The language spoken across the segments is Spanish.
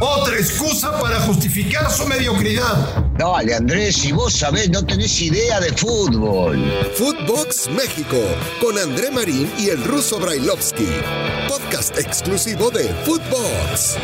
Otra excusa para justificar su mediocridad. Dale, Andrés, si vos sabés, no tenés idea de fútbol. Footbox México, con André Marín y el ruso Brailovsky. Podcast exclusivo de Footbox.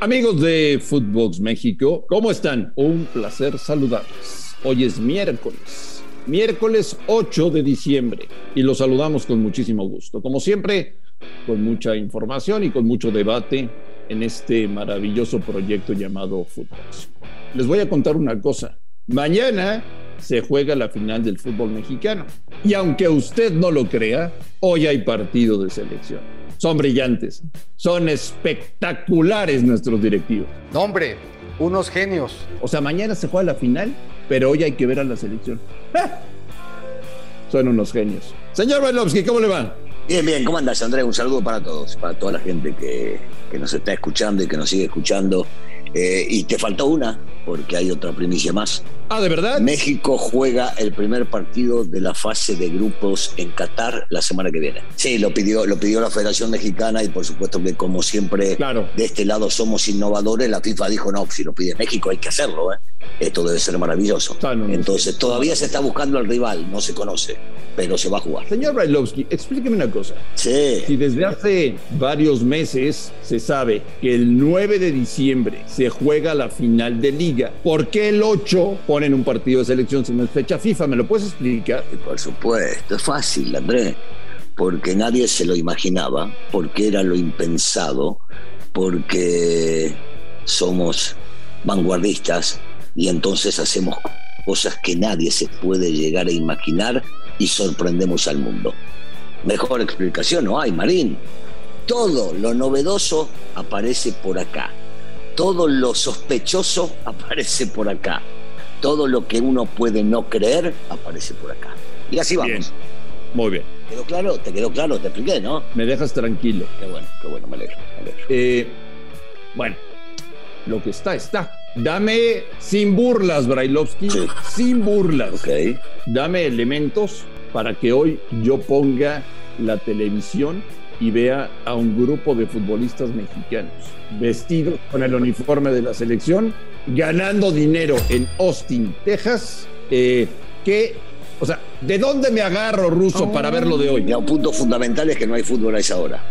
Amigos de Footbox México, ¿cómo están? Un placer saludarles. Hoy es miércoles, miércoles 8 de diciembre, y los saludamos con muchísimo gusto. Como siempre, con mucha información y con mucho debate en este maravilloso proyecto llamado Footbox. Les voy a contar una cosa. Mañana se juega la final del fútbol mexicano. Y aunque usted no lo crea, hoy hay partido de selección. Son brillantes, son espectaculares nuestros directivos. Hombre, unos genios. O sea, mañana se juega la final, pero hoy hay que ver a la selección. ¡Ah! Son unos genios. Señor Bailovsky, ¿cómo le va? Bien, bien, ¿cómo andas, Andrés? Un saludo para todos, para toda la gente que, que nos está escuchando y que nos sigue escuchando. Eh, y te faltó una, porque hay otra primicia más. Ah, ¿de verdad? México juega el primer partido de la fase de grupos en Qatar la semana que viene. Sí, lo pidió, lo pidió la Federación Mexicana y por supuesto que como siempre Claro. de este lado somos innovadores, la FIFA dijo, no, si lo pide México hay que hacerlo, ¿eh? esto debe ser maravilloso. Ah, no, Entonces todavía se está buscando al rival, no se conoce, pero se va a jugar. Señor Brailovsky, explíqueme una cosa. Si Sí, desde hace varios meses se sabe que el 9 de diciembre se juega la final de liga, ¿por qué el 8 ponen un partido de selección si no es fecha FIFA? ¿Me lo puedes explicar? por supuesto, es fácil, Andrés, porque nadie se lo imaginaba, porque era lo impensado, porque somos vanguardistas y entonces hacemos cosas que nadie se puede llegar a imaginar y sorprendemos al mundo. Mejor explicación no hay, Marín. Todo lo novedoso aparece por acá. Todo lo sospechoso aparece por acá. Todo lo que uno puede no creer aparece por acá. Y así vamos. Bien. Muy bien. ¿Quedó claro? ¿Te quedó claro? Te expliqué, ¿no? Me dejas tranquilo. Qué bueno, qué bueno, me alegro. me alegro. Eh, bueno, lo que está, está. Dame sin burlas, Brailovsky. Sí. Sin burlas. Dame elementos para que hoy yo ponga la televisión y vea a un grupo de futbolistas mexicanos vestidos con el uniforme de la selección, ganando dinero en Austin, Texas. Eh, que, o sea, ¿de dónde me agarro, ruso, para ver lo de hoy? Mira, un punto fundamental es que no hay fútbol a esa hora.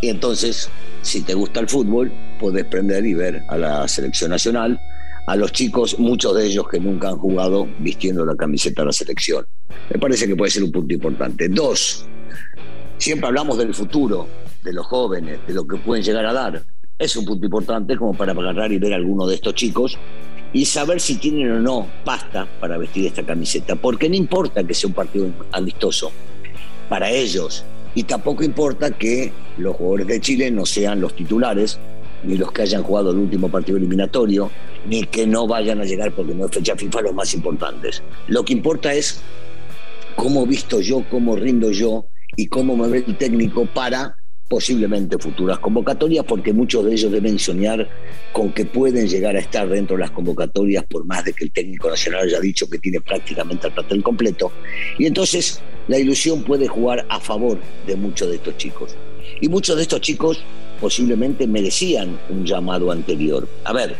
Y entonces, si te gusta el fútbol, puedes prender y ver a la selección nacional, a los chicos, muchos de ellos que nunca han jugado vistiendo la camiseta de la selección. Me parece que puede ser un punto importante. Dos, siempre hablamos del futuro, de los jóvenes, de lo que pueden llegar a dar. Es un punto importante como para agarrar y ver a alguno de estos chicos y saber si tienen o no pasta para vestir esta camiseta. Porque no importa que sea un partido amistoso para ellos. Y tampoco importa que los jugadores de Chile no sean los titulares, ni los que hayan jugado el último partido eliminatorio, ni que no vayan a llegar porque no es fecha FIFA los más importantes. Lo que importa es cómo visto yo, cómo rindo yo y cómo me el técnico para posiblemente futuras convocatorias, porque muchos de ellos deben soñar con que pueden llegar a estar dentro de las convocatorias, por más de que el técnico nacional haya dicho que tiene prácticamente el plantel completo. Y entonces la ilusión puede jugar a favor de muchos de estos chicos. Y muchos de estos chicos posiblemente merecían un llamado anterior. A ver,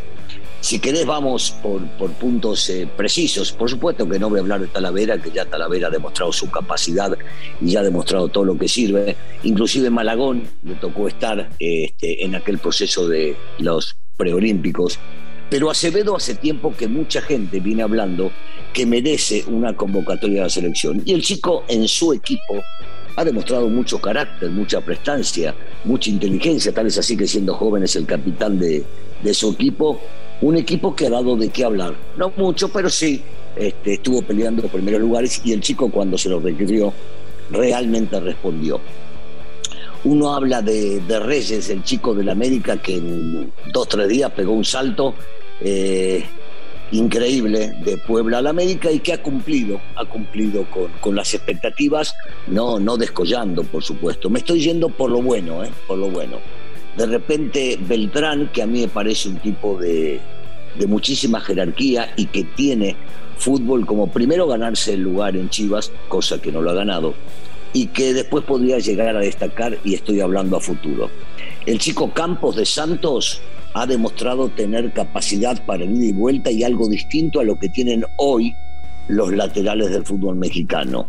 si querés vamos por, por puntos eh, precisos. Por supuesto que no voy a hablar de Talavera, que ya Talavera ha demostrado su capacidad y ya ha demostrado todo lo que sirve. Inclusive Malagón le tocó estar este, en aquel proceso de los preolímpicos. Pero Acevedo hace tiempo que mucha gente viene hablando que merece una convocatoria de la selección. Y el chico en su equipo ha demostrado mucho carácter, mucha prestancia, mucha inteligencia, tal es así que siendo joven es el capitán de, de su equipo, un equipo que ha dado de qué hablar. No mucho, pero sí este, estuvo peleando los primeros lugares y el chico cuando se lo requirió realmente respondió. Uno habla de, Reyes, el chico del América que en dos, tres días pegó un salto eh, increíble de Puebla al América y que ha cumplido, ha cumplido con, con las expectativas, no, no descollando, por supuesto. Me estoy yendo por lo bueno, ¿eh? por lo bueno. De repente Beltrán, que a mí me parece un tipo de, muchísima jerarquía y que tiene fútbol como primero ganarse el lugar en Chivas, cosa que no lo ha ganado, y que después podría llegar a destacar y estoy hablando a futuro. El chico Campos de Santos ha demostrado tener capacidad para ir y vuelta y algo distinto a lo que tienen hoy los laterales del fútbol mexicano.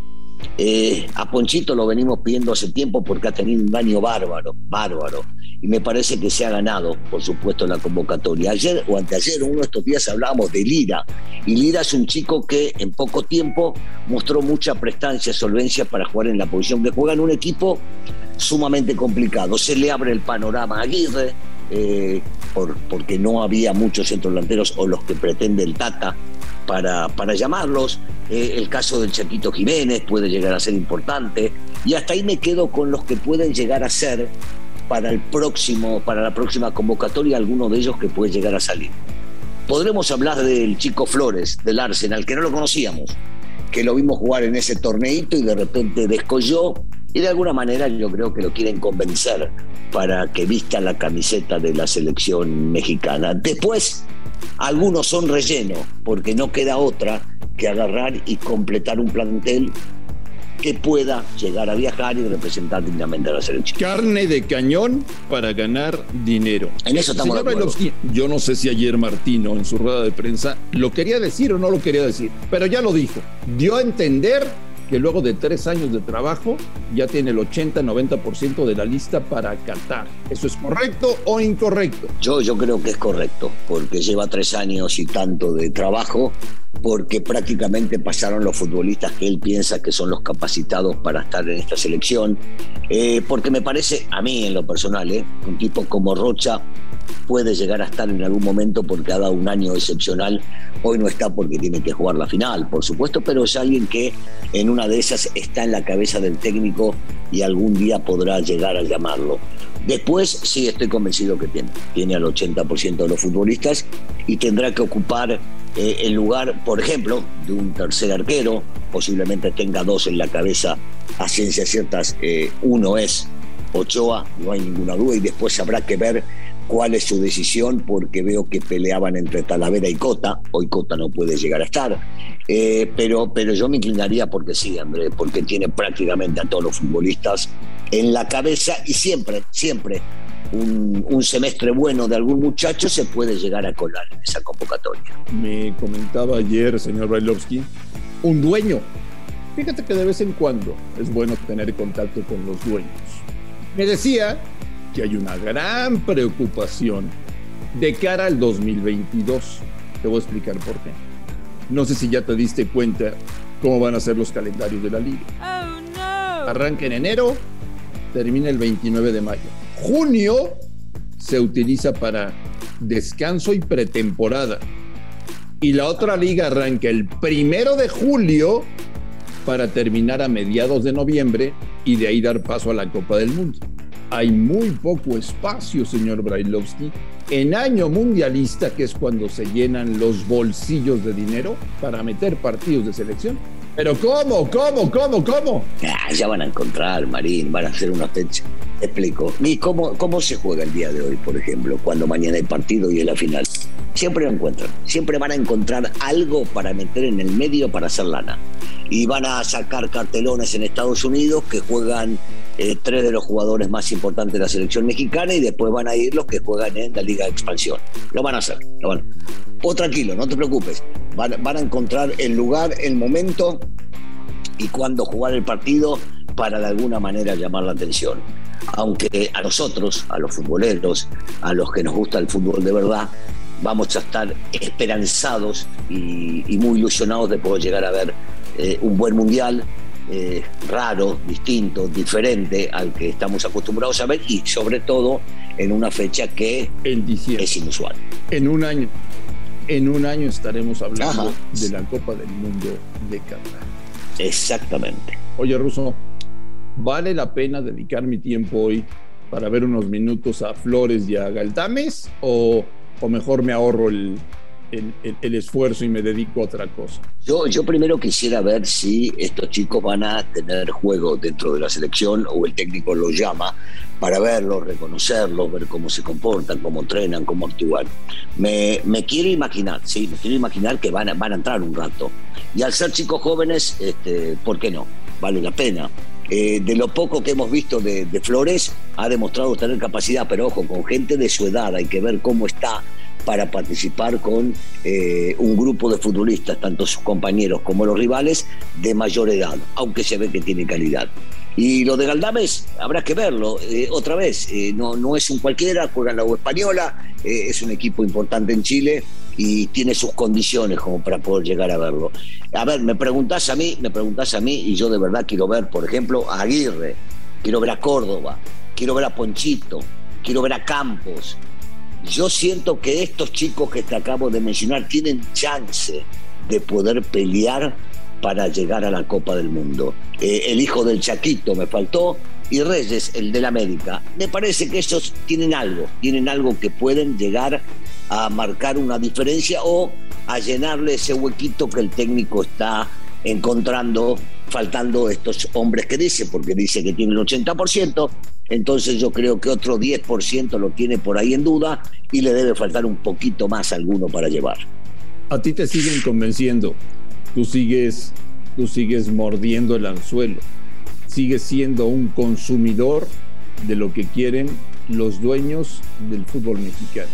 Eh, a Ponchito lo venimos pidiendo hace tiempo porque ha tenido un año bárbaro, bárbaro. Y me parece que se ha ganado, por supuesto, la convocatoria. Ayer o anteayer, uno de estos días hablábamos de Lira. Y Lira es un chico que en poco tiempo mostró mucha prestancia, solvencia para jugar en la posición que juega en un equipo sumamente complicado. Se le abre el panorama a Aguirre, eh, por, porque no había muchos centrodelanteros o los que pretende el Tata para, para llamarlos. Eh, el caso del Chaquito Jiménez puede llegar a ser importante. Y hasta ahí me quedo con los que pueden llegar a ser para, el próximo, para la próxima convocatoria, alguno de ellos que puede llegar a salir. Podremos hablar del chico Flores, del Arsenal, que no lo conocíamos, que lo vimos jugar en ese torneito y de repente descolló y de alguna manera yo creo que lo quieren convencer para que vista la camiseta de la selección mexicana. Después algunos son relleno, porque no queda otra que agarrar y completar un plantel que pueda llegar a viajar y representar dignamente a la selección. Carne de cañón para ganar dinero. En eso estamos de acuerdo. yo no sé si ayer Martino en su rueda de prensa lo quería decir o no lo quería decir, pero ya lo dijo. Dio a entender que luego de tres años de trabajo ya tiene el 80-90% de la lista para Qatar. ¿Eso es correcto o incorrecto? Yo, yo creo que es correcto, porque lleva tres años y tanto de trabajo, porque prácticamente pasaron los futbolistas que él piensa que son los capacitados para estar en esta selección, eh, porque me parece, a mí en lo personal, eh, un tipo como Rocha puede llegar a estar en algún momento porque ha dado un año excepcional. Hoy no está porque tiene que jugar la final, por supuesto, pero es alguien que en una de esas está en la cabeza del técnico y algún día podrá llegar a llamarlo. Después sí estoy convencido que tiene, tiene al 80% de los futbolistas y tendrá que ocupar eh, el lugar, por ejemplo, de un tercer arquero, posiblemente tenga dos en la cabeza a ciencias ciertas, eh, uno es Ochoa, no hay ninguna duda, y después habrá que ver cuál es su decisión, porque veo que peleaban entre Talavera y Cota, hoy Cota no puede llegar a estar, eh, pero, pero yo me inclinaría porque sí, André, porque tiene prácticamente a todos los futbolistas en la cabeza y siempre, siempre un, un, semestre bueno de algún muchacho se puede llegar a colar en esa convocatoria. Me comentaba ayer, señor Brailovsky, un dueño. Fíjate que de vez en cuando es bueno tener contacto con los dueños. Me decía que hay una gran preocupación de cara al 2022. Te voy a explicar por qué. No sé si ya te diste cuenta cómo van a ser los calendarios de la liga. Oh, no. Arranca en enero, termina el 29 de mayo. Junio se utiliza para descanso y pretemporada. Y la otra liga arranca el primero de julio para terminar a mediados de noviembre y de ahí dar paso a la Copa del Mundo hay muy poco espacio, señor Brailovsky, en año mundialista, que es cuando se llenan los bolsillos de dinero para meter partidos de selección. Pero ¿cómo? ¿Cómo? ¿Cómo? ¿Cómo? Ah, ya van a encontrar, Marín, van a hacer una fecha. Te explico. ¿Y cómo, cómo se juega el día de hoy, por ejemplo, cuando mañana hay partido y es la final? Siempre lo encuentran. Siempre van a encontrar algo para meter en el medio para hacer lana. Y van a sacar cartelones en Estados Unidos que juegan eh, tres de los jugadores más importantes de la selección mexicana y después van a ir los que juegan en la Liga de Expansión. Lo van a hacer. Lo van. Tranquilo, no te preocupes. Van, van a encontrar el lugar, el momento y cuándo jugar el partido para de alguna manera llamar la atención. Aunque a nosotros, a los futboleros, a los que nos gusta el fútbol de verdad, vamos a estar esperanzados y, muy ilusionados de poder llegar a ver eh, un buen mundial, eh, raro, distinto, diferente al que estamos acostumbrados a ver y sobre todo en una fecha que es inusual. En un año, en un año estaremos hablando de la Copa del Mundo de Qatar. Exactamente. Oye, Ruso, ¿vale la pena dedicar mi tiempo hoy para ver unos minutos a Flores y a Galdames o, o mejor me ahorro el, el, esfuerzo y me dedico a otra cosa? Yo, yo primero quisiera ver si estos chicos van a tener juego dentro de la selección o el técnico los llama para verlos, reconocerlos, ver cómo se comportan, cómo entrenan, cómo actúan. Me, me quiero imaginar, sí, me quiero imaginar que van a, van a entrar un rato. Y al ser chicos jóvenes, este, ¿por qué no? Vale la pena. eh, de lo poco que hemos visto de, Flores, ha demostrado tener capacidad, pero ojo, con gente de su edad, hay que ver cómo está para participar con eh, un grupo de futbolistas, tanto sus compañeros como los rivales, de mayor edad, aunque se ve que tiene calidad. Y lo de Galdames, habrá que verlo. Eh, otra vez, no, no es un cualquiera, juega en la U Española, es un equipo importante en Chile y tiene sus condiciones como para poder llegar a verlo. A ver, me preguntás a mí, me preguntás a mí y yo de verdad quiero ver, por ejemplo, a Aguirre, quiero ver a Córdoba, quiero ver a Ponchito, quiero ver a Campos. Yo siento que estos chicos que te acabo de mencionar tienen chance de poder pelear para llegar a la Copa del Mundo. Eh, el hijo del Chaquito me faltó y Reyes, el del América. Me parece que ellos tienen algo, tienen algo que pueden llegar a marcar una diferencia o a llenarle ese huequito que el técnico está encontrando, faltando estos hombres que dice, porque dice que tiene el 80%, entonces yo creo que otro 10% lo tiene por ahí en duda y le debe faltar un poquito más a alguno para llevar. A ti te siguen convenciendo, tú sigues, tú sigues mordiendo el anzuelo, sigues siendo un consumidor de lo que quieren los dueños del fútbol mexicano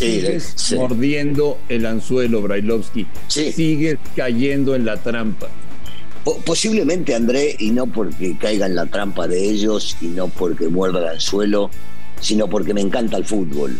sigues mordiendo el anzuelo, Brailovsky. Sigues cayendo en la trampa. Posiblemente, André, y no porque caiga en la trampa de ellos y no porque muerda el anzuelo, sino porque me encanta el fútbol.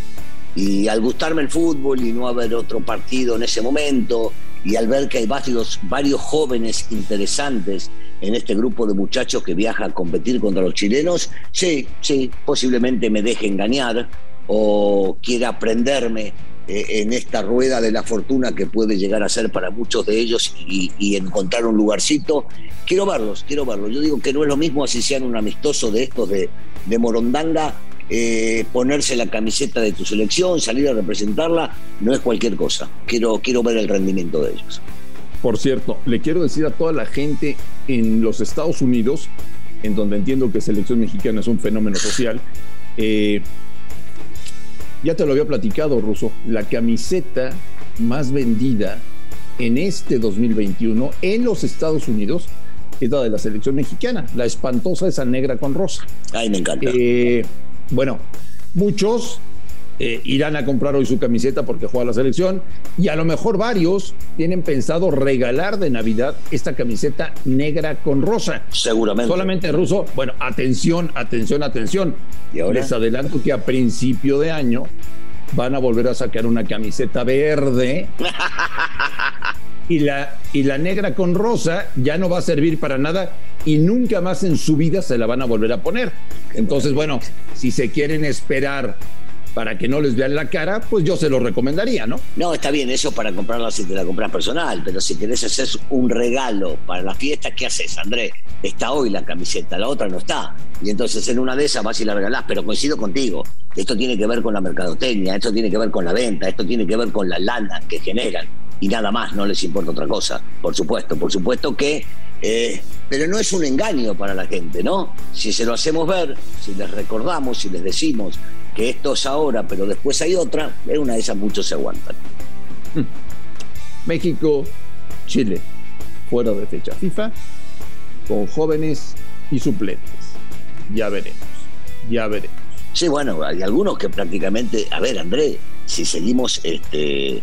Y al gustarme el fútbol y no haber otro partido en ese momento, y al ver que hay varios, varios jóvenes interesantes en este grupo de muchachos que viaja a competir contra los chilenos, sí, sí, posiblemente me deje engañar, o quiere aprenderme en esta rueda de la fortuna que puede llegar a ser para muchos de ellos y, encontrar un lugarcito. Quiero verlos, quiero verlos. Yo digo que no es lo mismo así sean un amistoso de estos de, de Morondanga, eh, ponerse la camiseta de tu selección, salir a representarla, no es cualquier cosa. Quiero, quiero ver el rendimiento de ellos. Por cierto, le quiero decir a toda la gente en los Estados Unidos, en donde entiendo que selección mexicana es un fenómeno social, eh, ya te lo había platicado, Ruso, la camiseta más vendida en este 2021 en los Estados Unidos es la de la selección mexicana, la espantosa esa negra con rosa. Ay, me encanta. Eh, bueno, muchos eh, irán a comprar hoy su camiseta porque juega la selección y a lo mejor varios tienen pensado regalar de Navidad esta camiseta negra con rosa. Seguramente. Solamente ruso. Bueno, atención, atención, atención. ¿Y ahora? Les adelanto que a principio de año van a volver a sacar una camiseta verde. y la, y la negra con rosa ya no va a servir para nada y nunca más en su vida se la van a volver a poner. Entonces, bueno, si se quieren esperar para que no les vean la cara, pues yo se lo recomendaría, ¿no? No, está bien, eso para comprarla si te la compras personal, pero si querés hacer un regalo para la fiesta, ¿qué haces, Andrés? Está hoy la camiseta, la otra no está. Y entonces en una de esas vas y la regalás, pero coincido contigo. Esto tiene que ver con la mercadotecnia, esto tiene que ver con la venta, esto tiene que ver con la lana que generan. Y nada más, no les importa otra cosa. Por supuesto, por supuesto que eh, pero no es un engaño para la gente, ¿no? Si se lo hacemos ver, si les recordamos, si les decimos que esto es ahora, pero después hay otra, es una de esas muchos se aguantan. Hmm. México, Chile, fuera de fecha FIFA, con jóvenes y suplentes. Ya veremos, ya veremos. Sí, bueno, hay algunos que prácticamente, a ver, André, si seguimos este,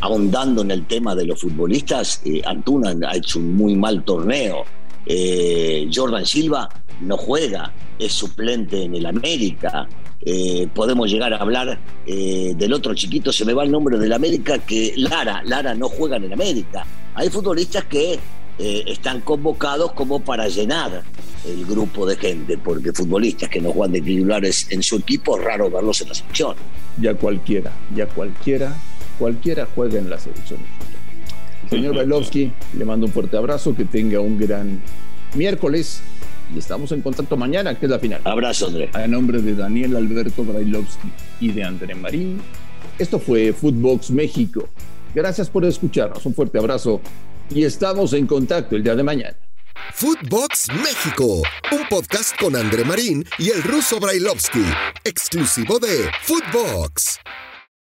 ahondando en el tema de los futbolistas, eh, Antuna ha hecho un muy mal torneo. Eh, Jordan Silva no juega, es suplente en el América. Eh, podemos llegar a hablar del otro chiquito, se me va el nombre del América, que Lara, Lara no juega en el América. Hay futbolistas que están convocados como para llenar el grupo de gente, porque futbolistas que no juegan de titulares en su equipo, es raro verlos en la selección. Ya cualquiera, ya cualquiera cualquiera juega en la selección Señor Bailovsky, le mando un fuerte abrazo, que tenga un gran miércoles y estamos en contacto mañana, que es la final. Abrazo, André. A nombre de Daniel Alberto Brailovsky y de André Marín, esto fue Footbox México. Gracias por escucharnos, un fuerte abrazo y estamos en contacto el día de mañana. Footbox México, un podcast con André Marín y el ruso Brailovsky, exclusivo de Footbox.